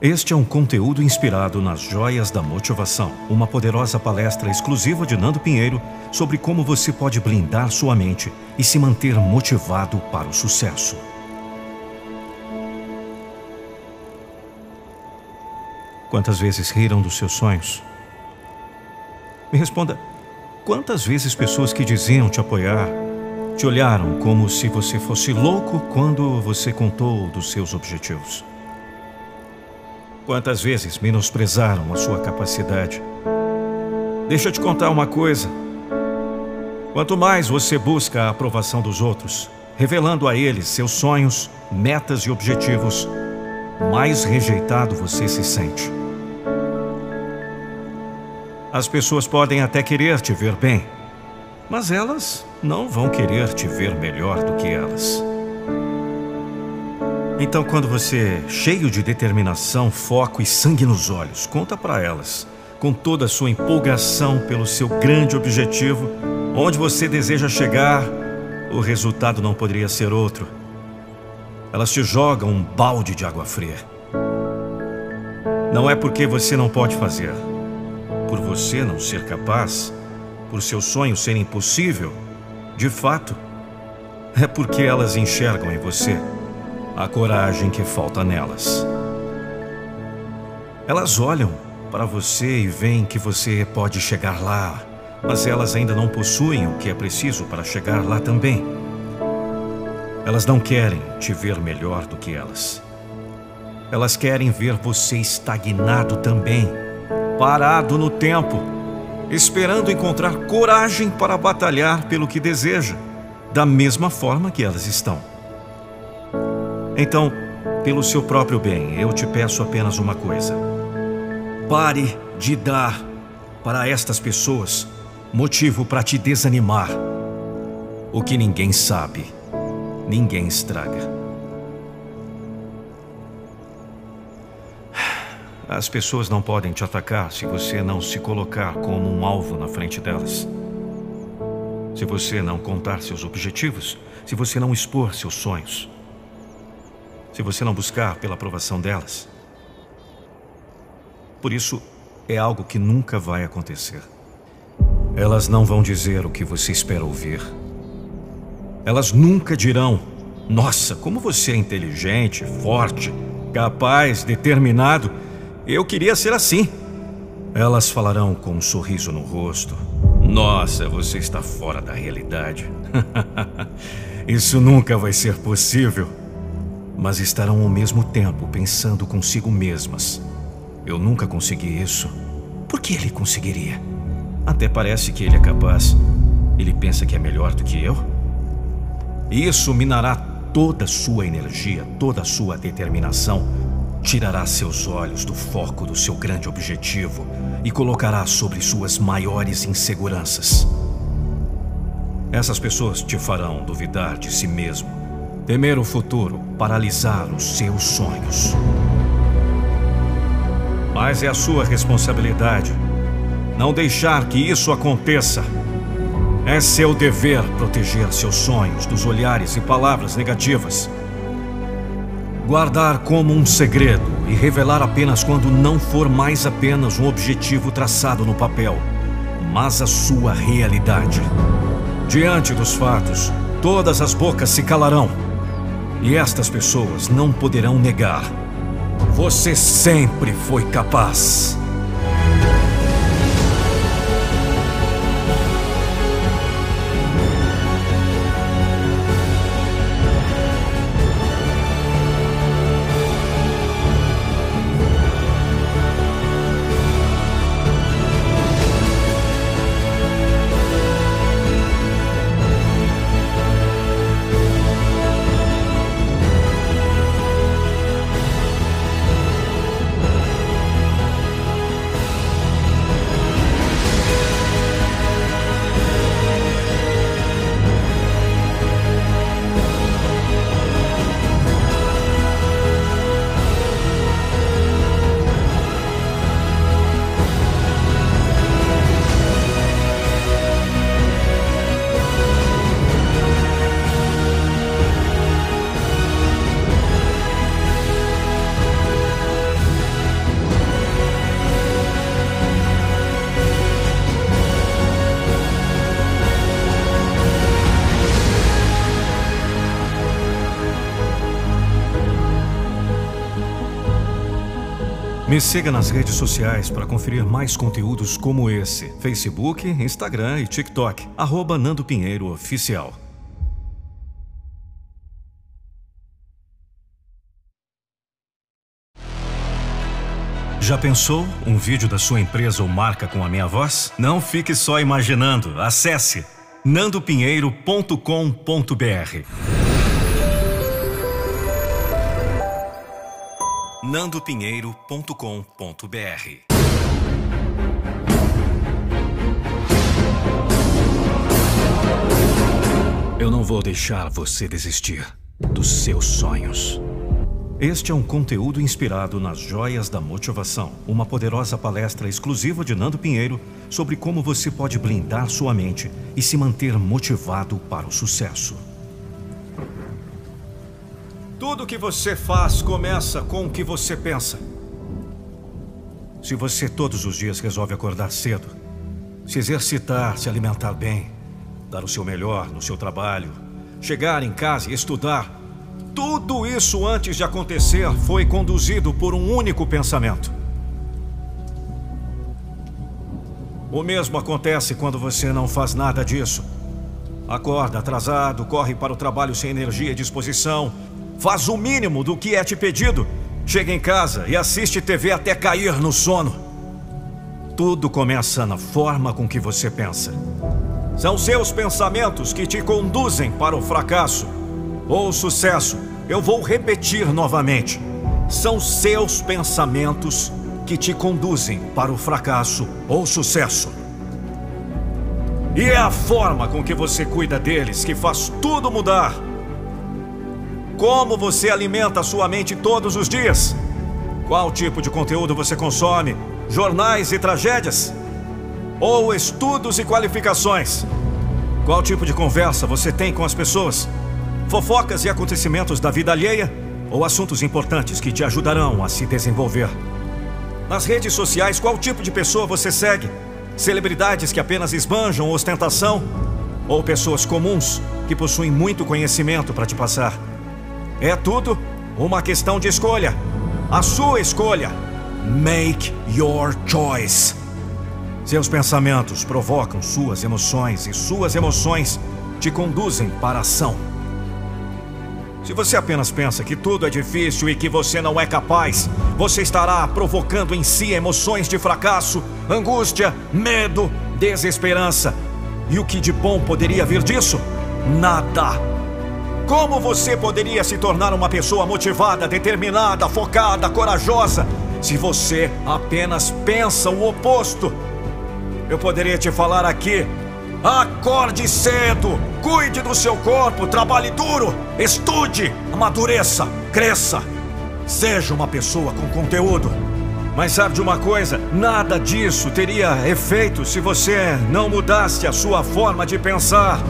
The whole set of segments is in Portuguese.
Este é um conteúdo inspirado nas Joias da Motivação, uma poderosa palestra exclusiva de Nando Pinheiro sobre como você pode blindar sua mente e se manter motivado para o sucesso. Quantas vezes riram dos seus sonhos? Me responda, quantas vezes pessoas que diziam te apoiar te olharam como se você fosse louco quando você contou dos seus objetivos? Quantas vezes menosprezaram a sua capacidade? Deixa eu te contar uma coisa. Quanto mais você busca a aprovação dos outros, revelando a eles seus sonhos, metas e objetivos, mais rejeitado você se sente. As pessoas podem até querer te ver bem, mas elas não vão querer te ver melhor do que elas. Então, quando você, cheio de determinação, foco e sangue nos olhos, conta para elas, com toda a sua empolgação pelo seu grande objetivo, onde você deseja chegar, o resultado não poderia ser outro. Elas te jogam um balde de água fria. Não é porque você não pode fazer, por você não ser capaz, por seu sonho ser impossível, de fato, é porque elas enxergam em você a coragem que falta nelas. Elas olham para você e veem que você pode chegar lá, mas elas ainda não possuem o que é preciso para chegar lá também. Elas não querem te ver melhor do que elas. Elas querem ver você estagnado também, parado no tempo, esperando encontrar coragem para batalhar pelo que deseja, da mesma forma que elas estão. Então, pelo seu próprio bem, eu te peço apenas uma coisa. Pare de dar para estas pessoas motivo para te desanimar. O que ninguém sabe, ninguém estraga. As pessoas não podem te atacar se você não se colocar como um alvo na frente delas. Se você não contar seus objetivos, se você não expor seus sonhos se você não buscar pela aprovação delas. Por isso, é algo que nunca vai acontecer. Elas não vão dizer o que você espera ouvir. Elas nunca dirão: Nossa, como você é inteligente, forte, capaz, determinado. Eu queria ser assim. Elas falarão com um sorriso no rosto: Nossa, você está fora da realidade. Isso nunca vai ser possível mas estarão ao mesmo tempo pensando consigo mesmas. Eu nunca consegui isso. Por que ele conseguiria? Até parece que ele é capaz. Ele pensa que é melhor do que eu? Isso minará toda a sua energia, toda a sua determinação, tirará seus olhos do foco do seu grande objetivo e colocará sobre suas maiores inseguranças. Essas pessoas te farão duvidar de si mesmo Temer o futuro, paralisar os seus sonhos. Mas é a sua responsabilidade não deixar que isso aconteça. É seu dever proteger seus sonhos dos olhares e palavras negativas. Guardar como um segredo e revelar apenas quando não for mais apenas um objetivo traçado no papel, mas a sua realidade. Diante dos fatos, todas as bocas se calarão e estas pessoas não poderão negar. Você sempre foi capaz. Me siga nas redes sociais para conferir mais conteúdos como esse: Facebook, Instagram e TikTok. Arroba Nando Pinheiro Oficial. Já pensou um vídeo da sua empresa ou marca com a minha voz? Não fique só imaginando. Acesse nandopinheiro.com.br. nandopinheiro.com.br. Eu não vou deixar você desistir dos seus sonhos. Este é um conteúdo inspirado nas Joias da Motivação, uma poderosa palestra exclusiva de Nando Pinheiro sobre como você pode blindar sua mente e se manter motivado para o sucesso. Tudo que você faz começa com o que você pensa. Se você todos os dias resolve acordar cedo, se exercitar, se alimentar bem, dar o seu melhor no seu trabalho, chegar em casa e estudar, tudo isso antes de acontecer foi conduzido por um único pensamento. O mesmo acontece quando você não faz nada disso. Acorda atrasado, corre para o trabalho sem energia e disposição, Faz o mínimo do que é te pedido. Chega em casa e assiste TV até cair no sono. Tudo começa na forma com que você pensa. São seus pensamentos que te conduzem para o fracasso ou o sucesso. Eu vou repetir novamente. São seus pensamentos que te conduzem para o fracasso ou sucesso. E é a forma com que você cuida deles que faz tudo mudar. Como você alimenta a sua mente todos os dias? Qual tipo de conteúdo você consome? Jornais e tragédias? Ou estudos e qualificações? Qual tipo de conversa você tem com as pessoas? Fofocas e acontecimentos da vida alheia? Ou assuntos importantes que te ajudarão a se desenvolver? Nas redes sociais, qual tipo de pessoa você segue? Celebridades que apenas esbanjam ostentação? Ou pessoas comuns que possuem muito conhecimento para te passar? É tudo uma questão de escolha. A sua escolha. Make your choice. Seus pensamentos provocam suas emoções e suas emoções te conduzem para a ação. Se você apenas pensa que tudo é difícil e que você não é capaz, você estará provocando em si emoções de fracasso, angústia, medo, desesperança. E o que de bom poderia vir disso? Nada. Como você poderia se tornar uma pessoa motivada, determinada, focada, corajosa, se você apenas pensa o oposto? Eu poderia te falar aqui. Acorde cedo, cuide do seu corpo, trabalhe duro, estude, amadureça, cresça. Seja uma pessoa com conteúdo. Mas sabe de uma coisa? Nada disso teria efeito se você não mudasse a sua forma de pensar.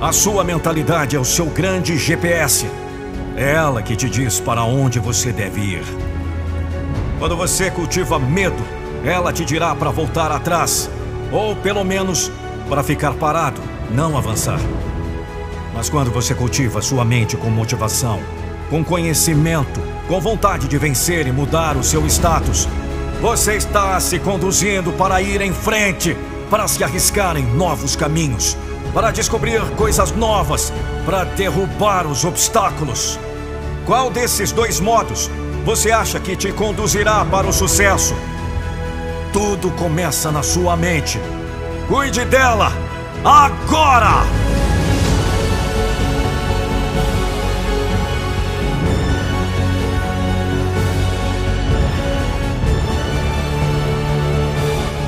A sua mentalidade é o seu grande GPS. É ela que te diz para onde você deve ir. Quando você cultiva medo, ela te dirá para voltar atrás, ou pelo menos para ficar parado, não avançar. Mas quando você cultiva sua mente com motivação, com conhecimento, com vontade de vencer e mudar o seu status, você está se conduzindo para ir em frente, para se arriscar em novos caminhos para descobrir coisas novas, para derrubar os obstáculos. Qual desses dois modos você acha que te conduzirá para o sucesso? Tudo começa na sua mente. Cuide dela agora!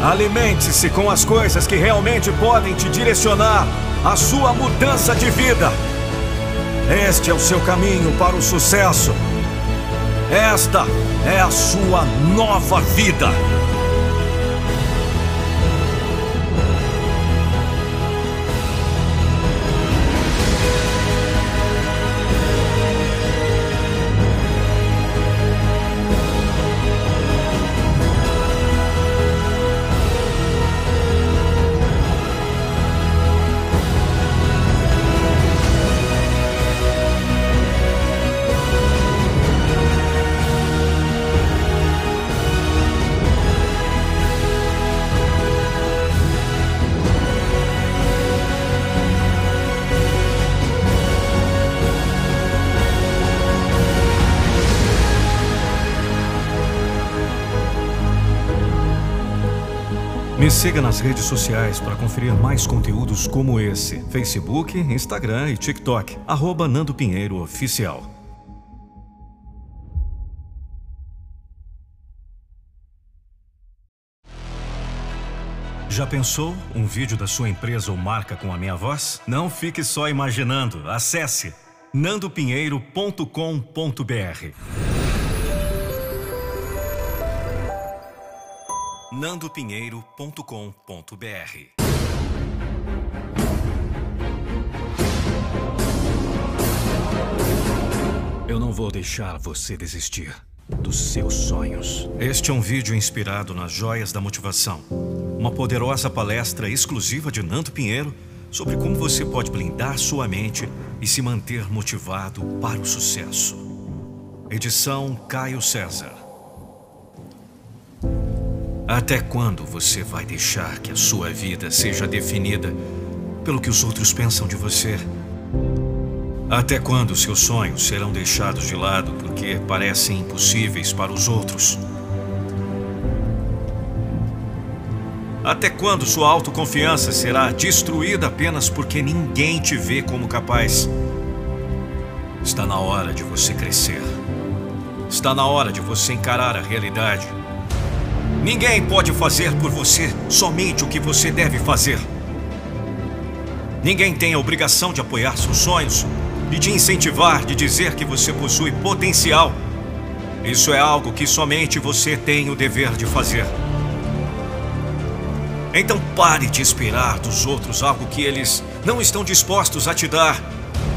Alimente-se com as coisas que realmente podem te direcionar à sua mudança de vida. Este é o seu caminho para o sucesso. Esta é a sua nova vida. Siga nas redes sociais para conferir mais conteúdos como esse: Facebook, Instagram e TikTok. Arroba Nando Pinheiro Oficial. Já pensou um vídeo da sua empresa ou marca com a minha voz? Não fique só imaginando. Acesse nandopinheiro.com.br. nandopinheiro.com.br Eu não vou deixar você desistir dos seus sonhos. Este é um vídeo inspirado nas joias da motivação. Uma poderosa palestra exclusiva de Nando Pinheiro sobre como você pode blindar sua mente e se manter motivado para o sucesso. Edição Caio César. Até quando você vai deixar que a sua vida seja definida pelo que os outros pensam de você? Até quando seus sonhos serão deixados de lado porque parecem impossíveis para os outros? Até quando sua autoconfiança será destruída apenas porque ninguém te vê como capaz? Está na hora de você crescer. Está na hora de você encarar a realidade. Ninguém pode fazer por você somente o que você deve fazer. Ninguém tem a obrigação de apoiar seus sonhos, de te incentivar, de dizer que você possui potencial. Isso é algo que somente você tem o dever de fazer. Então pare de esperar dos outros algo que eles não estão dispostos a te dar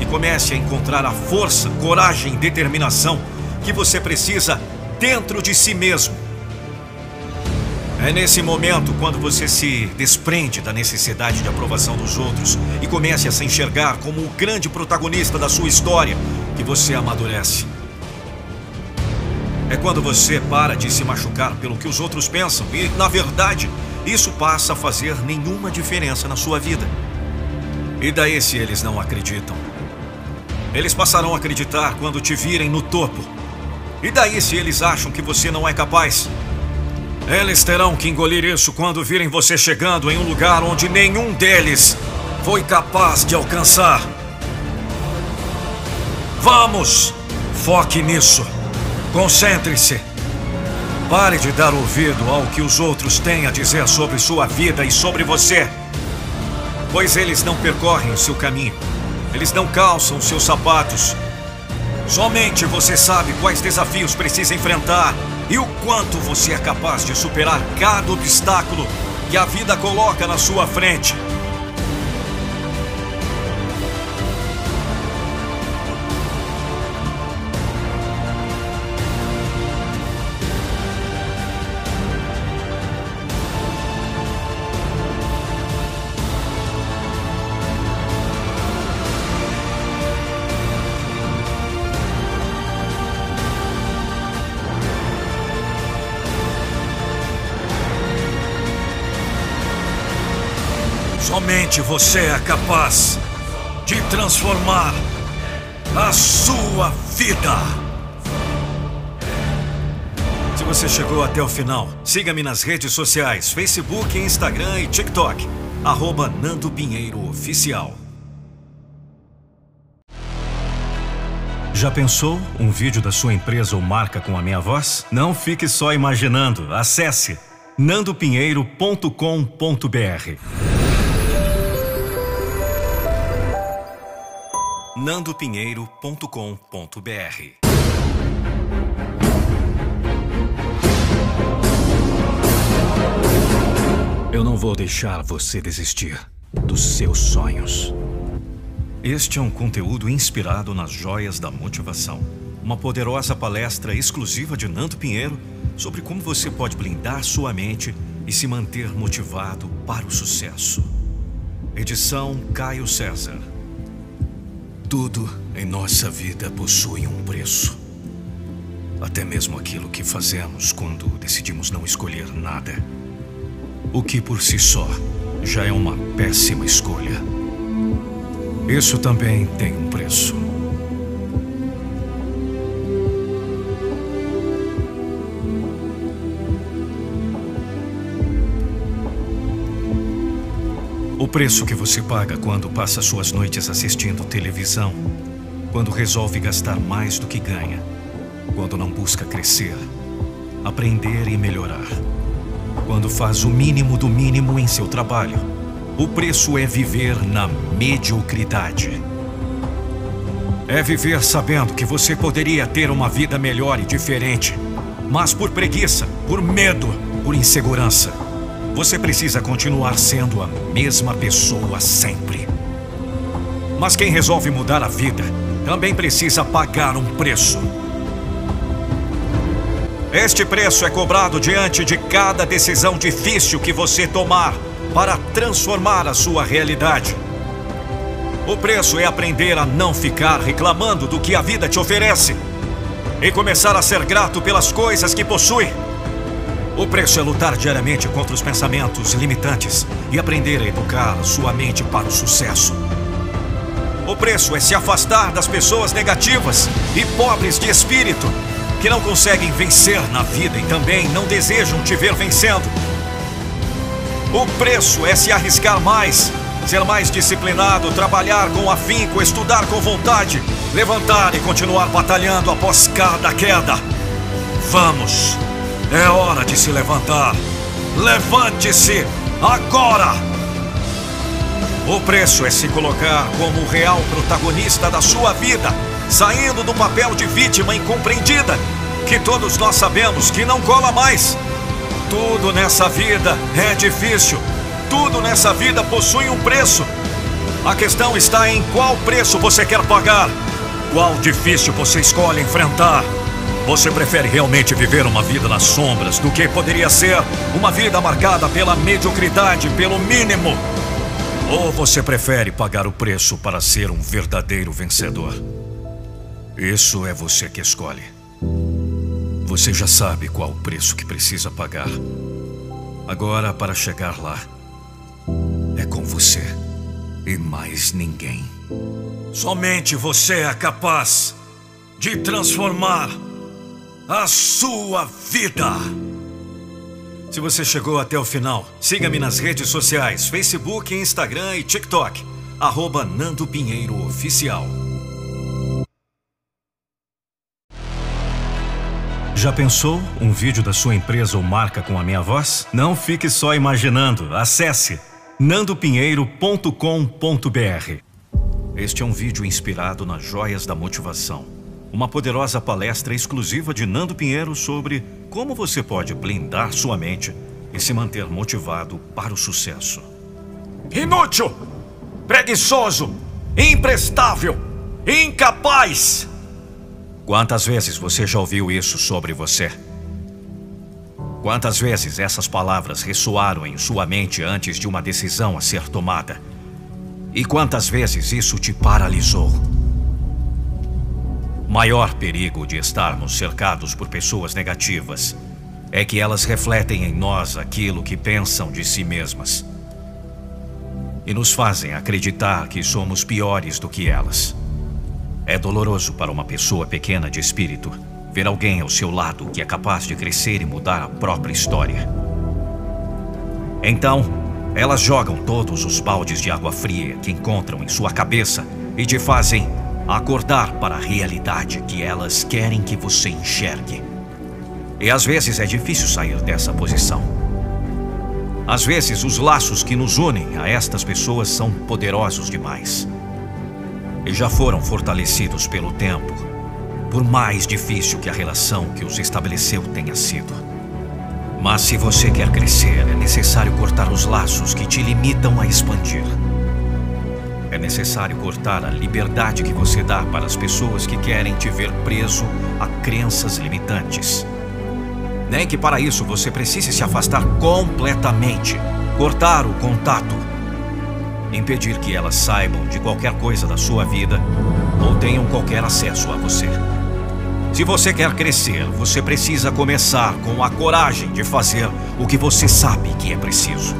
e comece a encontrar a força, coragem e determinação que você precisa dentro de si mesmo. É nesse momento, quando você se desprende da necessidade de aprovação dos outros e comece a se enxergar como o grande protagonista da sua história, que você amadurece. É quando você para de se machucar pelo que os outros pensam e, na verdade, isso passa a fazer nenhuma diferença na sua vida. E daí se eles não acreditam? Eles passarão a acreditar quando te virem no topo. E daí se eles acham que você não é capaz? Eles terão que engolir isso quando virem você chegando em um lugar onde nenhum deles foi capaz de alcançar. Vamos! Foque nisso. Concentre-se. Pare de dar ouvido ao que os outros têm a dizer sobre sua vida e sobre você. Pois eles não percorrem o seu caminho. Eles não calçam seus sapatos. Somente você sabe quais desafios precisa enfrentar quanto você é capaz de superar cada obstáculo que a vida coloca na sua frente. Somente você é capaz de transformar a sua vida. Se você chegou até o final, siga-me nas redes sociais: Facebook, Instagram e TikTok. Arroba Nando Pinheiro Oficial. Já pensou um vídeo da sua empresa ou marca com a minha voz? Não fique só imaginando. Acesse nandopinheiro.com.br. nandopinheiro.com.br. Eu não vou deixar você desistir dos seus sonhos. Este é um conteúdo inspirado nas joias da motivação. Uma poderosa palestra exclusiva de Nando Pinheiro sobre como você pode blindar sua mente e se manter motivado para o sucesso. Edição Caio César. Tudo em nossa vida possui um preço. Até mesmo aquilo que fazemos quando decidimos não escolher nada. O que por si só já é uma péssima escolha. Isso também tem um preço. Preço que você paga quando passa suas noites assistindo televisão, quando resolve gastar mais do que ganha, quando não busca crescer, aprender e melhorar, quando faz o mínimo do mínimo em seu trabalho. O preço é viver na mediocridade. É viver sabendo que você poderia ter uma vida melhor e diferente, mas por preguiça, por medo, por insegurança você precisa continuar sendo a mesma pessoa sempre. Mas quem resolve mudar a vida também precisa pagar um preço. Este preço é cobrado diante de cada decisão difícil que você tomar para transformar a sua realidade. O preço é aprender a não ficar reclamando do que a vida te oferece e começar a ser grato pelas coisas que possui. O preço é lutar diariamente contra os pensamentos limitantes e aprender a educar sua mente para o sucesso. O preço é se afastar das pessoas negativas e pobres de espírito que não conseguem vencer na vida e também não desejam te ver vencendo. O preço é se arriscar mais, ser mais disciplinado, trabalhar com afinco, estudar com vontade, levantar e continuar batalhando após cada queda. Vamos! É hora de se levantar. Levante-se agora! O preço é se colocar como o real protagonista da sua vida, saindo do papel de vítima incompreendida, que todos nós sabemos que não cola mais. Tudo nessa vida é difícil, tudo nessa vida possui um preço. A questão está em qual preço você quer pagar, qual difícil você escolhe enfrentar. Você prefere realmente viver uma vida nas sombras do que poderia ser uma vida marcada pela mediocridade, pelo mínimo? Ou você prefere pagar o preço para ser um verdadeiro vencedor? Isso é você que escolhe. Você já sabe qual o preço que precisa pagar. Agora, para chegar lá, é com você e mais ninguém. Somente você é capaz de transformar a sua vida. Se você chegou até o final, siga-me nas redes sociais, Facebook, Instagram e TikTok. Arroba Nando Pinheiro Oficial. Já pensou um vídeo da sua empresa ou marca com a minha voz? Não fique só imaginando. Acesse nandopinheiro.com.br. Este é um vídeo inspirado nas joias da motivação uma poderosa palestra exclusiva de Nando Pinheiro sobre como você pode blindar sua mente e se manter motivado para o sucesso. Inútil! Preguiçoso! Imprestável! Incapaz! Quantas vezes você já ouviu isso sobre você? Quantas vezes essas palavras ressoaram em sua mente antes de uma decisão a ser tomada? E quantas vezes isso te paralisou? Maior perigo de estarmos cercados por pessoas negativas é que elas refletem em nós aquilo que pensam de si mesmas e nos fazem acreditar que somos piores do que elas. É doloroso para uma pessoa pequena de espírito ver alguém ao seu lado que é capaz de crescer e mudar a própria história. Então, elas jogam todos os baldes de água fria que encontram em sua cabeça e te fazem acordar para a realidade que elas querem que você enxergue. E às vezes é difícil sair dessa posição. Às vezes, os laços que nos unem a estas pessoas são poderosos demais. E já foram fortalecidos pelo tempo, por mais difícil que a relação que os estabeleceu tenha sido. Mas se você quer crescer, é necessário cortar os laços que te limitam a expandir. É necessário cortar a liberdade que você dá para as pessoas que querem te ver preso a crenças limitantes. Nem que para isso você precise se afastar completamente, cortar o contato, impedir que elas saibam de qualquer coisa da sua vida ou tenham qualquer acesso a você. Se você quer crescer, você precisa começar com a coragem de fazer o que você sabe que é preciso.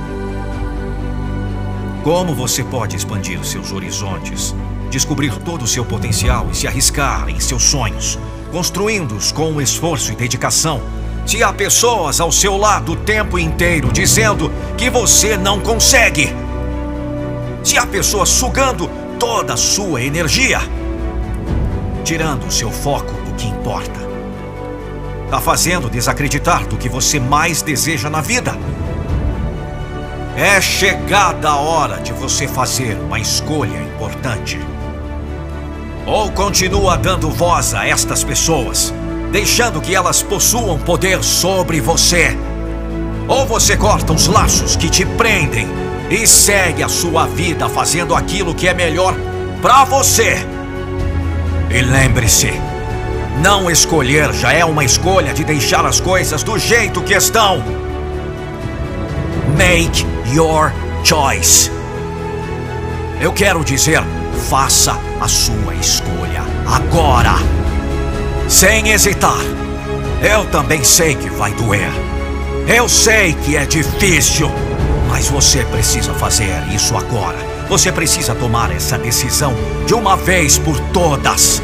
Como você pode expandir seus horizontes, descobrir todo o seu potencial e se arriscar em seus sonhos, construindo-os com esforço e dedicação, se há pessoas ao seu lado o tempo inteiro dizendo que você não consegue? Se a pessoa sugando toda a sua energia, tirando o seu foco do que importa, está fazendo desacreditar do que você mais deseja na vida. É chegada a hora de você fazer uma escolha importante. Ou continua dando voz a estas pessoas, deixando que elas possuam poder sobre você. Ou você corta os laços que te prendem e segue a sua vida fazendo aquilo que é melhor para você. E lembre-se, não escolher já é uma escolha de deixar as coisas do jeito que estão. Make your choice. Eu quero dizer, faça a sua escolha agora. Sem hesitar. Eu também sei que vai doer. Eu sei que é difícil. Mas você precisa fazer isso agora. Você precisa tomar essa decisão de uma vez por todas.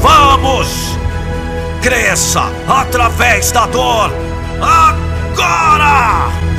Vamos! Cresça através da dor. Agora!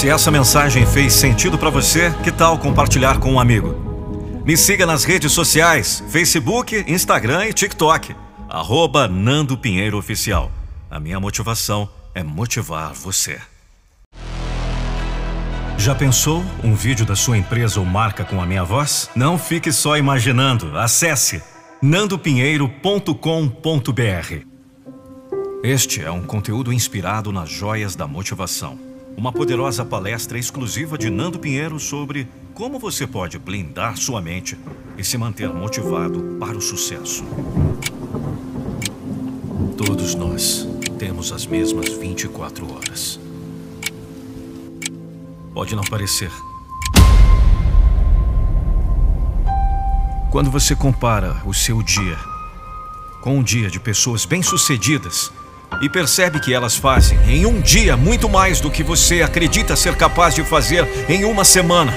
Se essa mensagem fez sentido para você, que tal compartilhar com um amigo? Me siga nas redes sociais, Facebook, Instagram e TikTok. Arroba Nando Pinheiro Oficial. A minha motivação é motivar você. Já pensou um vídeo da sua empresa ou marca com a minha voz? Não fique só imaginando. Acesse nandopinheiro.com.br. Este é um conteúdo inspirado nas joias da motivação. Uma poderosa palestra exclusiva de Nando Pinheiro sobre como você pode blindar sua mente e se manter motivado para o sucesso. Todos nós temos as mesmas 24 horas. Pode não parecer. Quando você compara o seu dia com um dia de pessoas bem-sucedidas e percebe que elas fazem em um dia muito mais do que você acredita ser capaz de fazer em uma semana.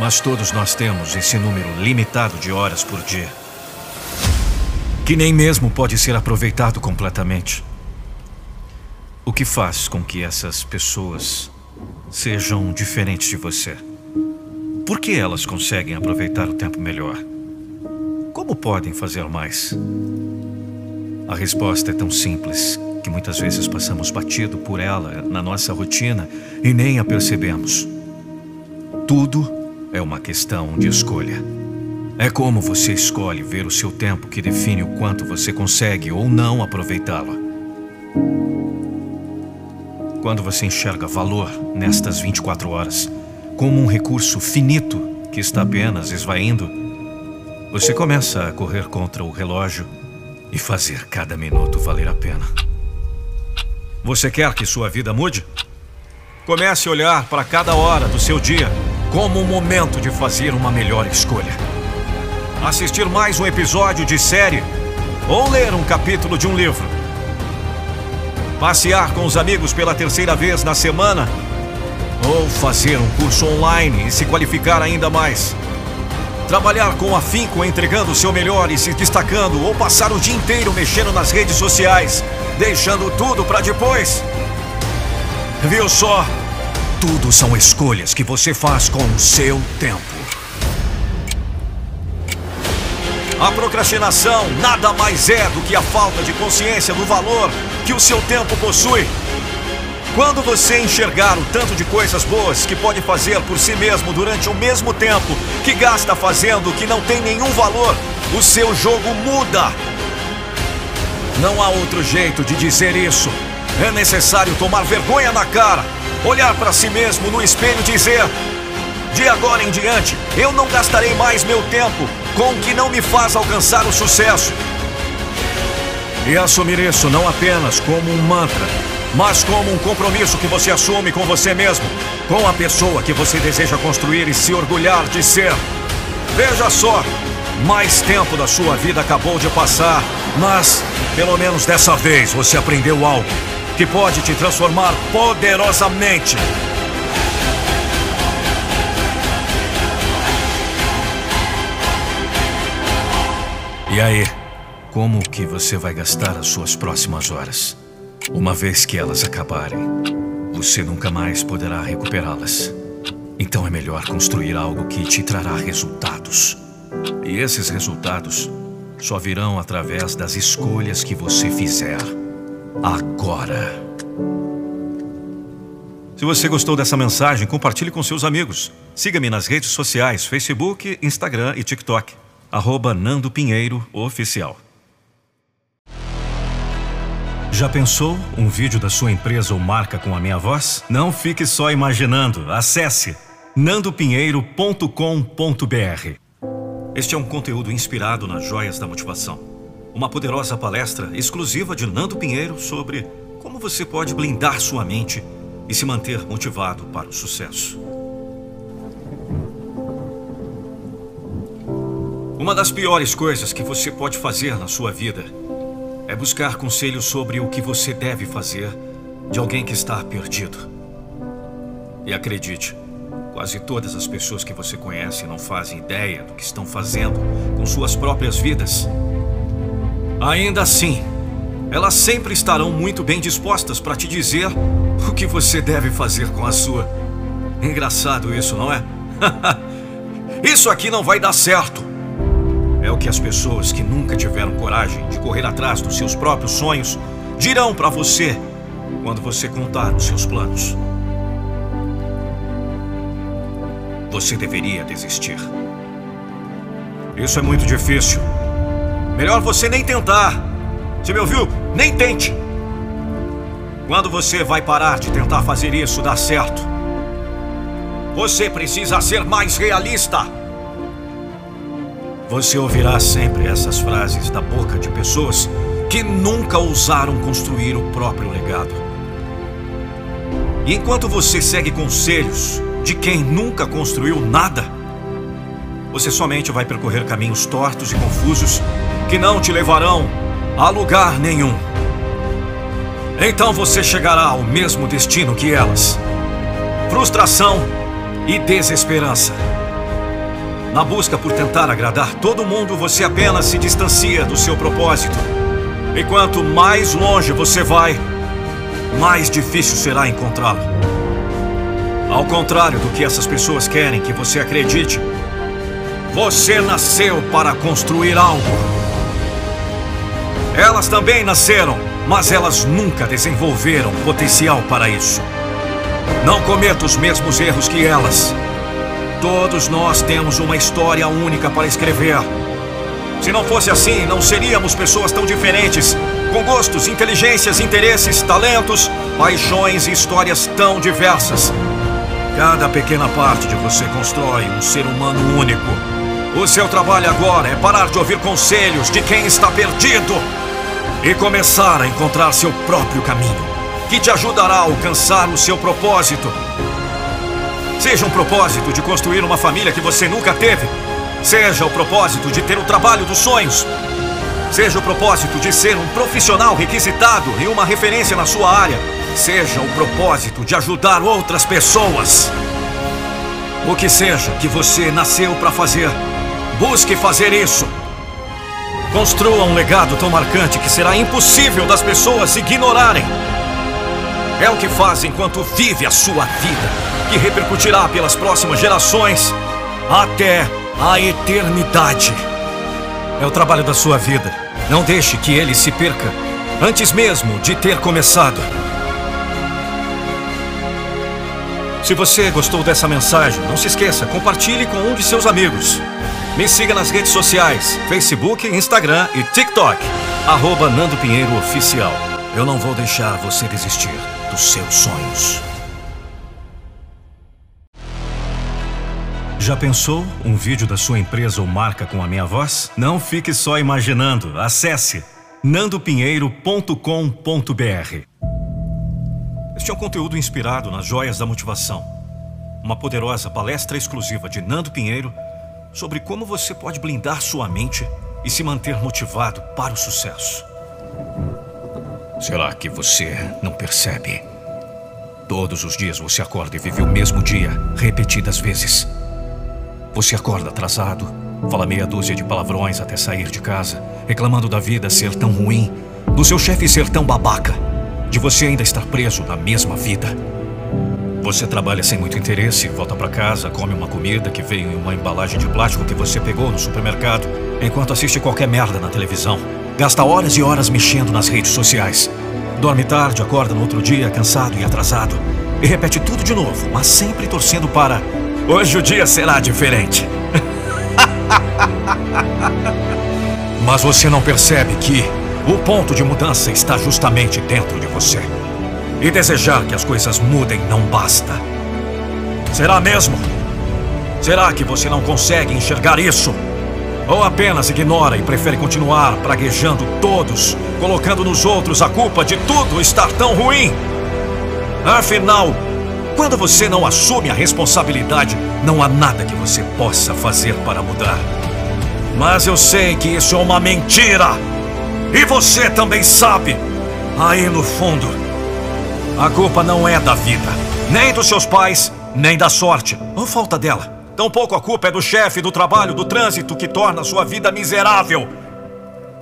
Mas todos nós temos esse número limitado de horas por dia, que nem mesmo pode ser aproveitado completamente. O que faz com que essas pessoas sejam diferentes de você? Por que elas conseguem aproveitar o tempo melhor? Como podem fazer mais? A resposta é tão simples que muitas vezes passamos batido por ela na nossa rotina e nem a percebemos. Tudo é uma questão de escolha. É como você escolhe ver o seu tempo que define o quanto você consegue ou não aproveitá-lo. Quando você enxerga valor nestas 24 horas como um recurso finito que está apenas esvaindo, você começa a correr contra o relógio e fazer cada minuto valer a pena. Você quer que sua vida mude? Comece a olhar para cada hora do seu dia como um momento de fazer uma melhor escolha. Assistir mais um episódio de série ou ler um capítulo de um livro. Passear com os amigos pela terceira vez na semana ou fazer um curso online e se qualificar ainda mais. Trabalhar com afinco, entregando o seu melhor e se destacando, ou passar o dia inteiro mexendo nas redes sociais, deixando tudo para depois. Viu só? Tudo são escolhas que você faz com o seu tempo. A procrastinação nada mais é do que a falta de consciência do valor que o seu tempo possui. Quando você enxergar o tanto de coisas boas que pode fazer por si mesmo durante o mesmo tempo que gasta fazendo que não tem nenhum valor, o seu jogo muda. Não há outro jeito de dizer isso. É necessário tomar vergonha na cara, olhar para si mesmo no espelho e dizer: De agora em diante, eu não gastarei mais meu tempo com o que não me faz alcançar o sucesso. E assumir isso não apenas como um mantra, mas como um compromisso que você assume com você mesmo, com a pessoa que você deseja construir e se orgulhar de ser. Veja só, mais tempo da sua vida acabou de passar, mas pelo menos dessa vez você aprendeu algo que pode te transformar poderosamente. E aí, como que você vai gastar as suas próximas horas? Uma vez que elas acabarem, você nunca mais poderá recuperá-las. Então é melhor construir algo que te trará resultados. E esses resultados só virão através das escolhas que você fizer agora. Se você gostou dessa mensagem, compartilhe com seus amigos. Siga-me nas redes sociais, Facebook, Instagram e TikTok. Arroba Nando Pinheiro Oficial. Já pensou um vídeo da sua empresa ou marca com a minha voz? Não fique só imaginando. Acesse nandopinheiro.com.br. Este é um conteúdo inspirado nas joias da motivação. Uma poderosa palestra exclusiva de Nando Pinheiro sobre como você pode blindar sua mente e se manter motivado para o sucesso. Uma das piores coisas que você pode fazer na sua vida é buscar conselhos sobre o que você deve fazer de alguém que está perdido. E acredite, quase todas as pessoas que você conhece não fazem ideia do que estão fazendo com suas próprias vidas. Ainda assim, elas sempre estarão muito bem dispostas para te dizer o que você deve fazer com a sua. Engraçado isso, não é? isso aqui não vai dar certo. É o que as pessoas que nunca tiveram coragem de correr atrás dos seus próprios sonhos dirão para você quando você contar os seus planos. Você deveria desistir. Isso é muito difícil. Melhor você nem tentar. Você me ouviu? Nem tente. Quando você vai parar de tentar fazer isso dar certo? Você precisa ser mais realista. Você ouvirá sempre essas frases da boca de pessoas que nunca ousaram construir o próprio legado. E enquanto você segue conselhos de quem nunca construiu nada, você somente vai percorrer caminhos tortos e confusos que não te levarão a lugar nenhum. Então você chegará ao mesmo destino que elas: frustração e desesperança. Na busca por tentar agradar todo mundo, você apenas se distancia do seu propósito. E quanto mais longe você vai, mais difícil será encontrá-lo. Ao contrário do que essas pessoas querem que você acredite, você nasceu para construir algo. Elas também nasceram, mas elas nunca desenvolveram potencial para isso. Não cometa os mesmos erros que elas. Todos nós temos uma história única para escrever. Se não fosse assim, não seríamos pessoas tão diferentes, com gostos, inteligências, interesses, talentos, paixões e histórias tão diversas. Cada pequena parte de você constrói um ser humano único. O seu trabalho agora é parar de ouvir conselhos de quem está perdido e começar a encontrar seu próprio caminho, que te ajudará a alcançar o seu propósito Seja um propósito de construir uma família que você nunca teve. Seja o propósito de ter o trabalho dos sonhos. Seja o propósito de ser um profissional requisitado e uma referência na sua área. Seja o propósito de ajudar outras pessoas. O que seja que você nasceu para fazer, busque fazer isso. Construa um legado tão marcante que será impossível das pessoas ignorarem. É o que faz enquanto vive a sua vida que repercutirá pelas próximas gerações até a eternidade. É o trabalho da sua vida. Não deixe que ele se perca antes mesmo de ter começado. Se você gostou dessa mensagem, não se esqueça, compartilhe com um de seus amigos. Me siga nas redes sociais, Facebook, Instagram e TikTok. Arroba Nando Pinheiro Oficial. Eu não vou deixar você desistir dos seus sonhos. Já pensou um vídeo da sua empresa ou marca com a minha voz? Não fique só imaginando. Acesse nandopinheiro.com.br. Este é um conteúdo inspirado nas joias da motivação. Uma poderosa palestra exclusiva de Nando Pinheiro sobre como você pode blindar sua mente e se manter motivado para o sucesso. Será que você não percebe? Todos os dias você acorda e vive o mesmo dia, repetidas vezes. Você acorda atrasado, fala meia dúzia de palavrões até sair de casa, reclamando da vida ser tão ruim, do seu chefe ser tão babaca, de você ainda estar preso na mesma vida. Você trabalha sem muito interesse, volta para casa, come uma comida que veio em uma embalagem de plástico que você pegou no supermercado, enquanto assiste qualquer merda na televisão. Gasta horas e horas mexendo nas redes sociais. Dorme tarde, acorda no outro dia cansado e atrasado. E repete tudo de novo, mas sempre torcendo para. Hoje o dia será diferente. mas você não percebe que o ponto de mudança está justamente dentro de você. E desejar que as coisas mudem não basta. Será mesmo? Será que você não consegue enxergar isso? Ou apenas ignora e prefere continuar praguejando todos, colocando nos outros a culpa de tudo estar tão ruim? Afinal, quando você não assume a responsabilidade, não há nada que você possa fazer para mudar. Mas eu sei que isso é uma mentira! E você também sabe! Aí no fundo. A culpa não é da vida, nem dos seus pais, nem da sorte, ou falta dela. Tampouco a culpa é do chefe, do trabalho, do trânsito que torna sua vida miserável.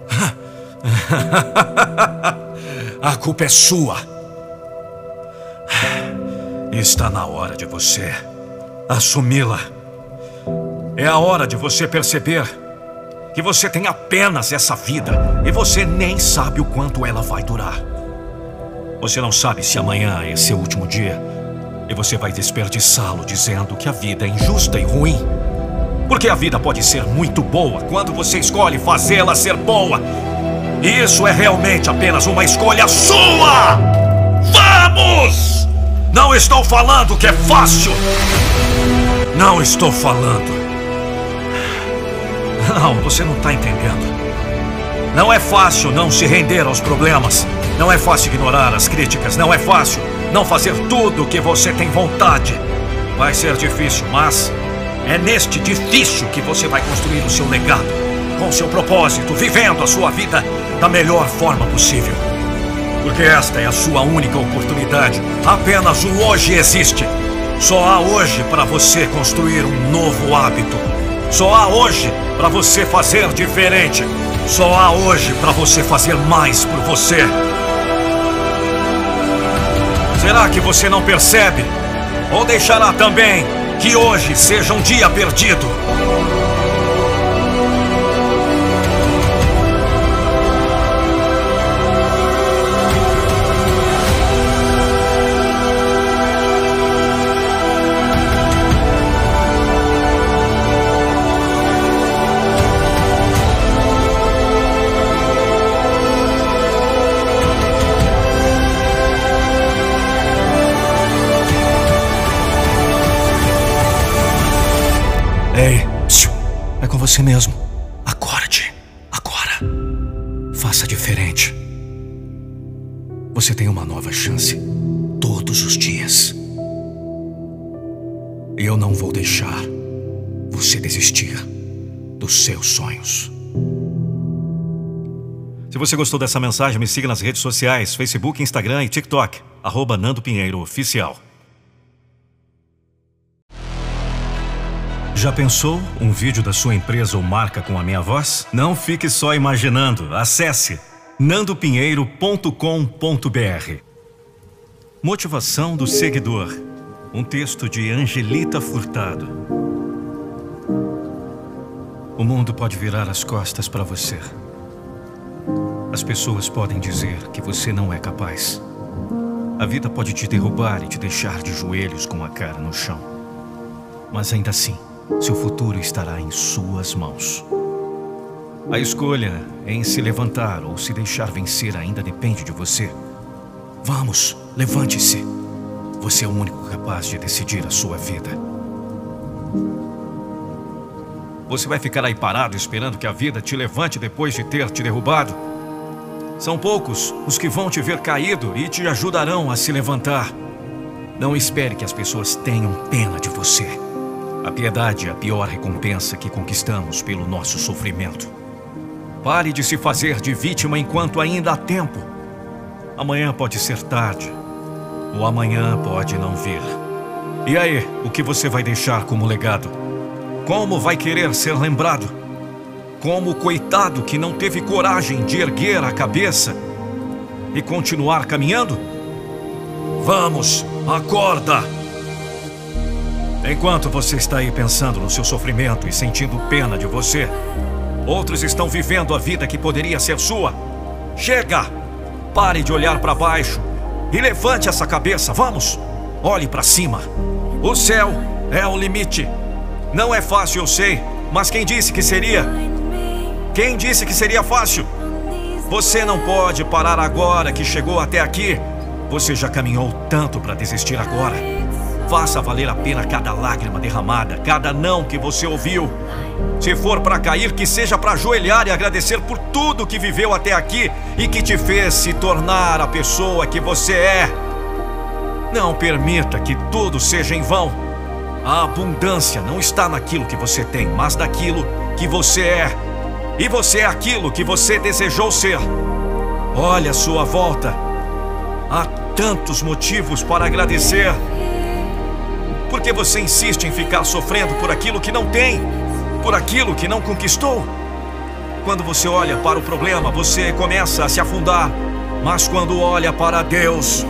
a culpa é sua. Está na hora de você assumi-la. É a hora de você perceber que você tem apenas essa vida e você nem sabe o quanto ela vai durar. Você não sabe se amanhã é seu último dia e você vai desperdiçá-lo dizendo que a vida é injusta e ruim. Porque a vida pode ser muito boa quando você escolhe fazê-la ser boa. Isso é realmente apenas uma escolha sua! Vamos! Não estou falando que é fácil! Não estou falando. Não, você não está entendendo. Não é fácil não se render aos problemas. Não é fácil ignorar as críticas, não é fácil não fazer tudo o que você tem vontade. Vai ser difícil, mas é neste difícil que você vai construir o seu legado, com seu propósito, vivendo a sua vida da melhor forma possível. Porque esta é a sua única oportunidade. Apenas o hoje existe. Só há hoje para você construir um novo hábito. Só há hoje para você fazer diferente. Só há hoje para você fazer mais por você. Será que você não percebe? Ou deixará também que hoje seja um dia perdido? Você mesmo. Acorde, agora. Faça diferente. Você tem uma nova chance todos os dias. Eu não vou deixar você desistir dos seus sonhos. Se você gostou dessa mensagem, me siga nas redes sociais, Facebook, Instagram e TikTok, arroba Nando Pinheiro Oficial. Já pensou um vídeo da sua empresa ou marca com a minha voz? Não fique só imaginando. Acesse nandopinheiro.com.br. Motivação do seguidor. Um texto de Angelita Furtado. O mundo pode virar as costas para você. As pessoas podem dizer que você não é capaz. A vida pode te derrubar e te deixar de joelhos com a cara no chão. Mas ainda assim, seu futuro estará em suas mãos. A escolha em se levantar ou se deixar vencer ainda depende de você. Vamos, levante-se. Você é o único capaz de decidir a sua vida. Você vai ficar aí parado esperando que a vida te levante depois de ter te derrubado? São poucos os que vão te ver caído e te ajudarão a se levantar. Não espere que as pessoas tenham pena de você. A piedade é a pior recompensa que conquistamos pelo nosso sofrimento. Pare de se fazer de vítima enquanto ainda há tempo. Amanhã pode ser tarde, ou amanhã pode não vir. E aí, o que você vai deixar como legado? Como vai querer ser lembrado? Como o coitado que não teve coragem de erguer a cabeça e continuar caminhando? Vamos, acorda! Enquanto você está aí pensando no seu sofrimento e sentindo pena de você, outros estão vivendo a vida que poderia ser sua. Chega! Pare de olhar para baixo e levante essa cabeça, vamos! Olhe para cima. O céu é o limite. Não é fácil, eu sei, mas quem disse que seria? Quem disse que seria fácil? Você não pode parar agora que chegou até aqui. Você já caminhou tanto para desistir agora. Faça valer a pena cada lágrima derramada, cada não que você ouviu. Se for para cair, que seja para ajoelhar e agradecer por tudo que viveu até aqui e que te fez se tornar a pessoa que você é. Não permita que tudo seja em vão. A abundância não está naquilo que você tem, mas naquilo que você é. E você é aquilo que você desejou ser. Olha a sua volta. Há tantos motivos para agradecer. Por que você insiste em ficar sofrendo por aquilo que não tem? Por aquilo que não conquistou? Quando você olha para o problema, você começa a se afundar. Mas quando olha para Deus,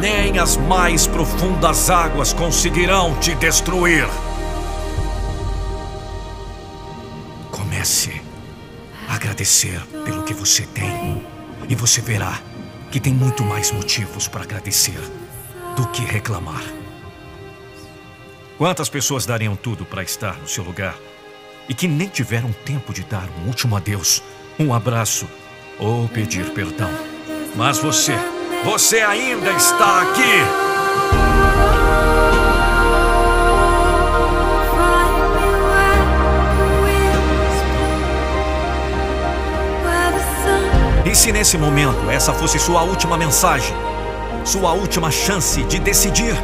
nem as mais profundas águas conseguirão te destruir. Comece a agradecer pelo que você tem, e você verá que tem muito mais motivos para agradecer do que reclamar. Quantas pessoas dariam tudo para estar no seu lugar e que nem tiveram tempo de dar um último adeus, um abraço ou pedir perdão? Mas você você ainda está aqui. E se nesse momento essa fosse sua última mensagem, sua última chance de decidir?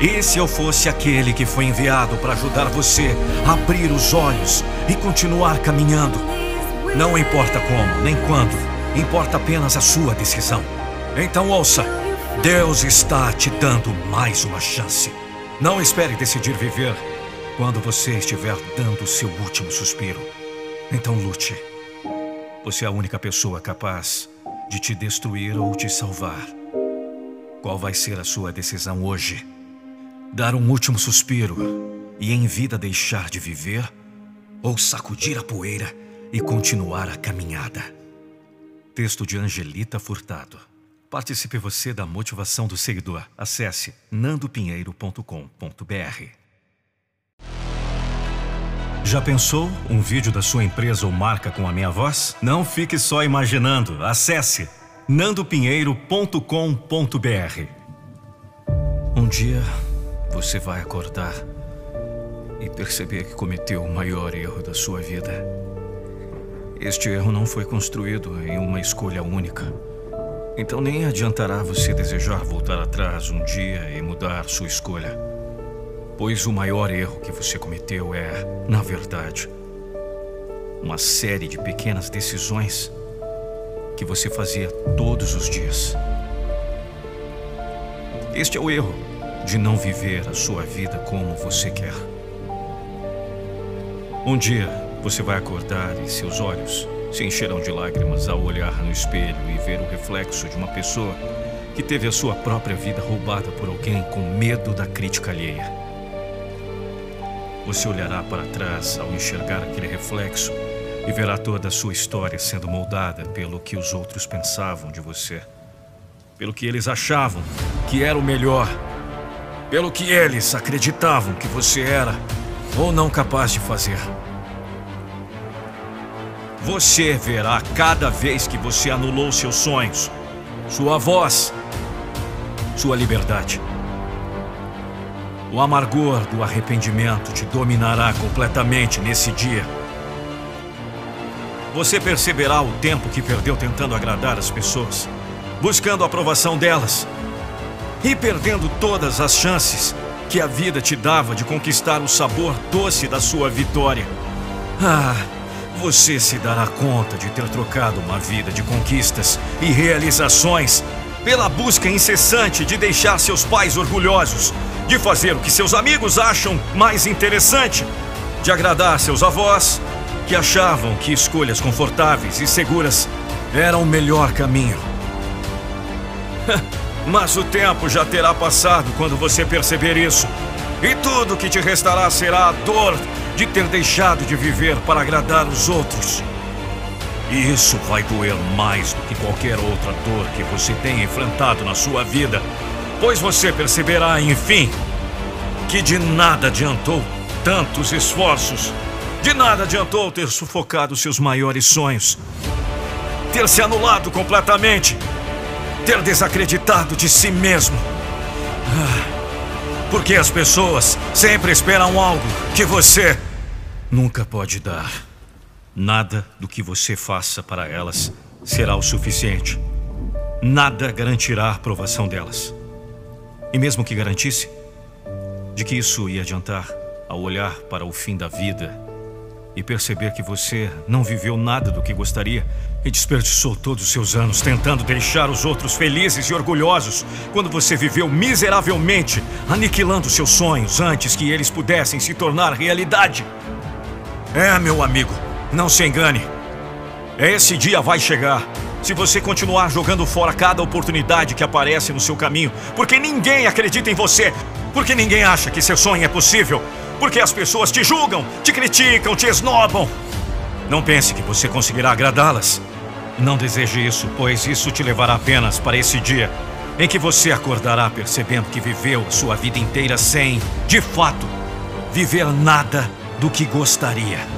E se eu fosse aquele que foi enviado para ajudar você a abrir os olhos e continuar caminhando? Não importa como, nem quando, importa apenas a sua decisão. Então ouça: Deus está te dando mais uma chance. Não espere decidir viver quando você estiver dando seu último suspiro. Então lute. Você é a única pessoa capaz de te destruir ou te salvar. Qual vai ser a sua decisão hoje? Dar um último suspiro e em vida deixar de viver? Ou sacudir a poeira e continuar a caminhada? Texto de Angelita Furtado. Participe você da motivação do seguidor. Acesse nandopinheiro.com.br. Já pensou um vídeo da sua empresa ou marca com a minha voz? Não fique só imaginando. Acesse nandopinheiro.com.br. Um dia você vai acordar e perceber que cometeu o maior erro da sua vida. Este erro não foi construído em uma escolha única então nem adiantará você desejar voltar atrás um dia e mudar sua escolha. Pois o maior erro que você cometeu é, na verdade, uma série de pequenas decisões que você fazia todos os dias. Este é o erro de não viver a sua vida como você quer. Um dia você vai acordar e seus olhos se encherão de lágrimas ao olhar no espelho e ver o reflexo de uma pessoa que teve a sua própria vida roubada por alguém com medo da crítica alheia. você olhará para trás ao enxergar aquele reflexo e verá toda a sua história sendo moldada pelo que os outros pensavam de você, pelo que eles achavam que era o melhor, pelo que eles acreditavam que você era ou não capaz de fazer. Você verá cada vez que você anulou seus sonhos, sua voz, sua liberdade. O amargor do arrependimento te dominará completamente nesse dia. Você perceberá o tempo que perdeu tentando agradar as pessoas, buscando a aprovação delas e perdendo todas as chances que a vida te dava de conquistar o sabor doce da sua vitória. Ah, você se dará conta de ter trocado uma vida de conquistas e realizações pela busca incessante de deixar seus pais orgulhosos, de fazer o que seus amigos acham mais interessante, de agradar seus avós, que achavam que escolhas confortáveis e seguras eram o melhor caminho. Mas o tempo já terá passado quando você perceber isso. E tudo que te restará será a dor de ter deixado de viver para agradar os outros. E isso vai doer mais do que qualquer outra dor que você tenha enfrentado na sua vida, pois você perceberá, enfim, que de nada adiantou tantos esforços, de nada adiantou ter sufocado seus maiores sonhos, ter se anulado completamente, ter desacreditado de si mesmo. Ah, porque as pessoas sempre esperam algo que você nunca pode dar. Nada do que você faça para elas será o suficiente. Nada garantirá a aprovação delas. E mesmo que garantisse, de que isso ia adiantar ao olhar para o fim da vida e perceber que você não viveu nada do que gostaria e desperdiçou todos os seus anos tentando deixar os outros felizes e orgulhosos quando você viveu miseravelmente, aniquilando seus sonhos antes que eles pudessem se tornar realidade. É, meu amigo. Não se engane. Esse dia vai chegar. Se você continuar jogando fora cada oportunidade que aparece no seu caminho, porque ninguém acredita em você, porque ninguém acha que seu sonho é possível, porque as pessoas te julgam, te criticam, te esnobam. Não pense que você conseguirá agradá-las. Não deseje isso, pois isso te levará apenas para esse dia em que você acordará percebendo que viveu a sua vida inteira sem, de fato, viver nada do que gostaria.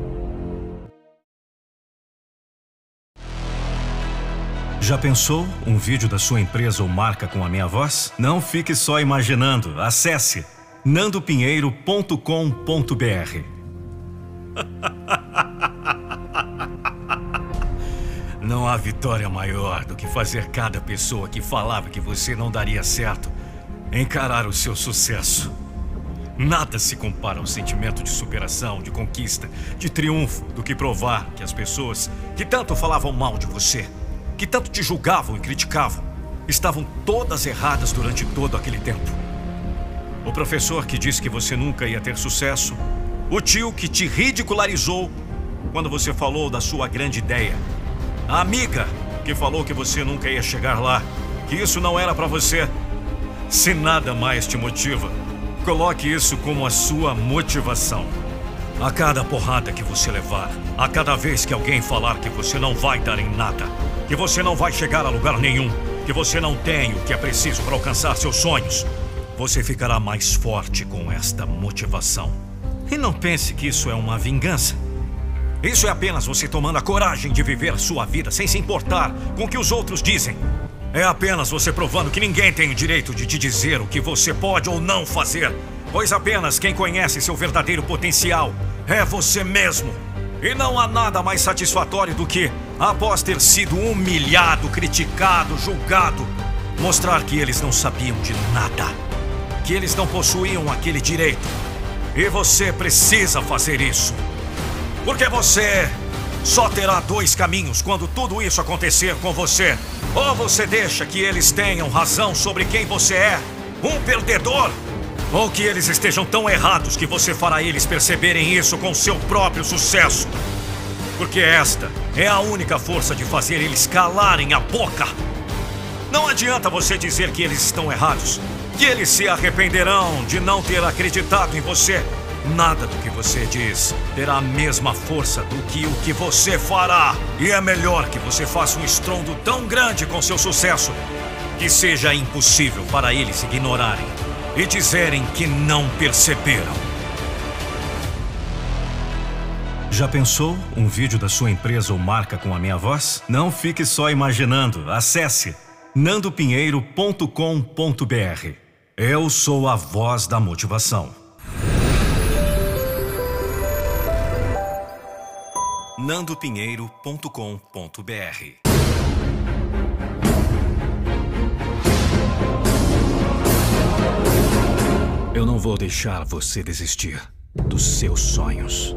Já pensou um vídeo da sua empresa ou marca com a minha voz? Não fique só imaginando. Acesse nandopinheiro.com.br. Não há vitória maior do que fazer cada pessoa que falava que você não daria certo encarar o seu sucesso. Nada se compara ao sentimento de superação, de conquista, de triunfo, do que provar que as pessoas que tanto falavam mal de você que tanto te julgavam e criticavam, estavam todas erradas durante todo aquele tempo. O professor que disse que você nunca ia ter sucesso, o tio que te ridicularizou quando você falou da sua grande ideia, a amiga que falou que você nunca ia chegar lá, que isso não era para você. Se nada mais te motiva, coloque isso como a sua motivação. A cada porrada que você levar, a cada vez que alguém falar que você não vai dar em nada, que você não vai chegar a lugar nenhum, que você não tem o que é preciso para alcançar seus sonhos, você ficará mais forte com esta motivação. E não pense que isso é uma vingança. Isso é apenas você tomando a coragem de viver sua vida sem se importar com o que os outros dizem. É apenas você provando que ninguém tem o direito de te dizer o que você pode ou não fazer, pois apenas quem conhece seu verdadeiro potencial é você mesmo. E não há nada mais satisfatório do que, após ter sido humilhado, criticado, julgado, mostrar que eles não sabiam de nada. Que eles não possuíam aquele direito. E você precisa fazer isso. Porque você só terá dois caminhos quando tudo isso acontecer com você. Ou você deixa que eles tenham razão sobre quem você é, um perdedor, ou que eles estejam tão errados que você fará eles perceberem isso com seu próprio sucesso. Porque esta é a única força de fazer eles calarem a boca. Não adianta você dizer que eles estão errados, que eles se arrependerão de não ter acreditado em você. Nada do que você diz terá a mesma força do que o que você fará. E é melhor que você faça um estrondo tão grande com seu sucesso que seja impossível para eles ignorarem e dizerem que não perceberam. Já pensou um vídeo da sua empresa ou marca com a minha voz? Não fique só imaginando. Acesse nandopinheiro.com.br. Eu sou a voz da motivação. nandopinheiro.com.br Eu não vou deixar você desistir dos seus sonhos.